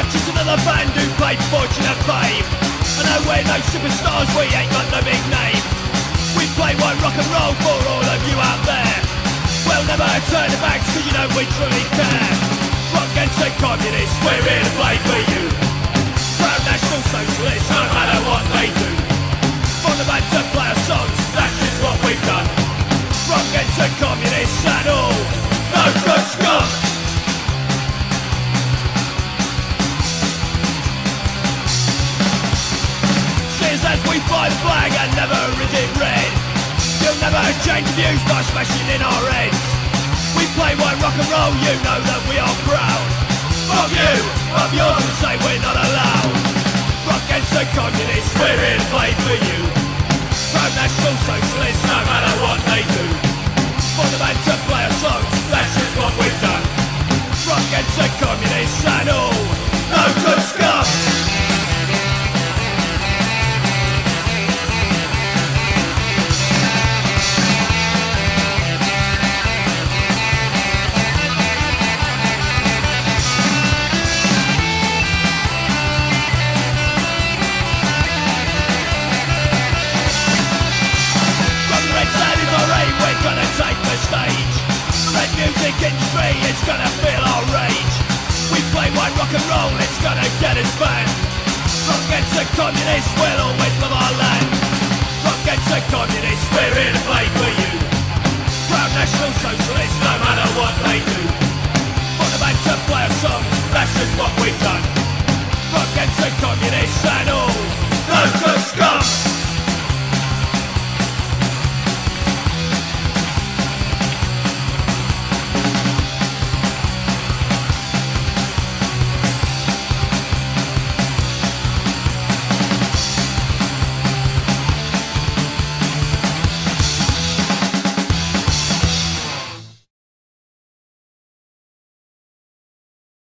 are just another band who play fortune and fame. I know we're no superstars, we ain't got no big name. We play white rock and roll for all of you out there. We'll never turn our backs cause you know we truly care. Rock against the communists, we're here to play for you. Proud National Socialists, no matter what they do. For the band to play our songs, that's just what we've done. Rock against the the flag and never is it red. You'll never change views by smashing in our heads. We play white rock and roll, you know that we are proud. Fuck you, up yours and say we're not allowed. Rock against the communists, we're to play for you. Proud National Socialists, no matter what they do. For the man to play our songs, that's just what we've done. Rock against the communists and all, industry, it's gonna feel our rage. We play white rock and roll, it's gonna get us banned. Rock against the communists, we'll always love our land. Rock against the communists, we're here to play for you. Proud National Socialists,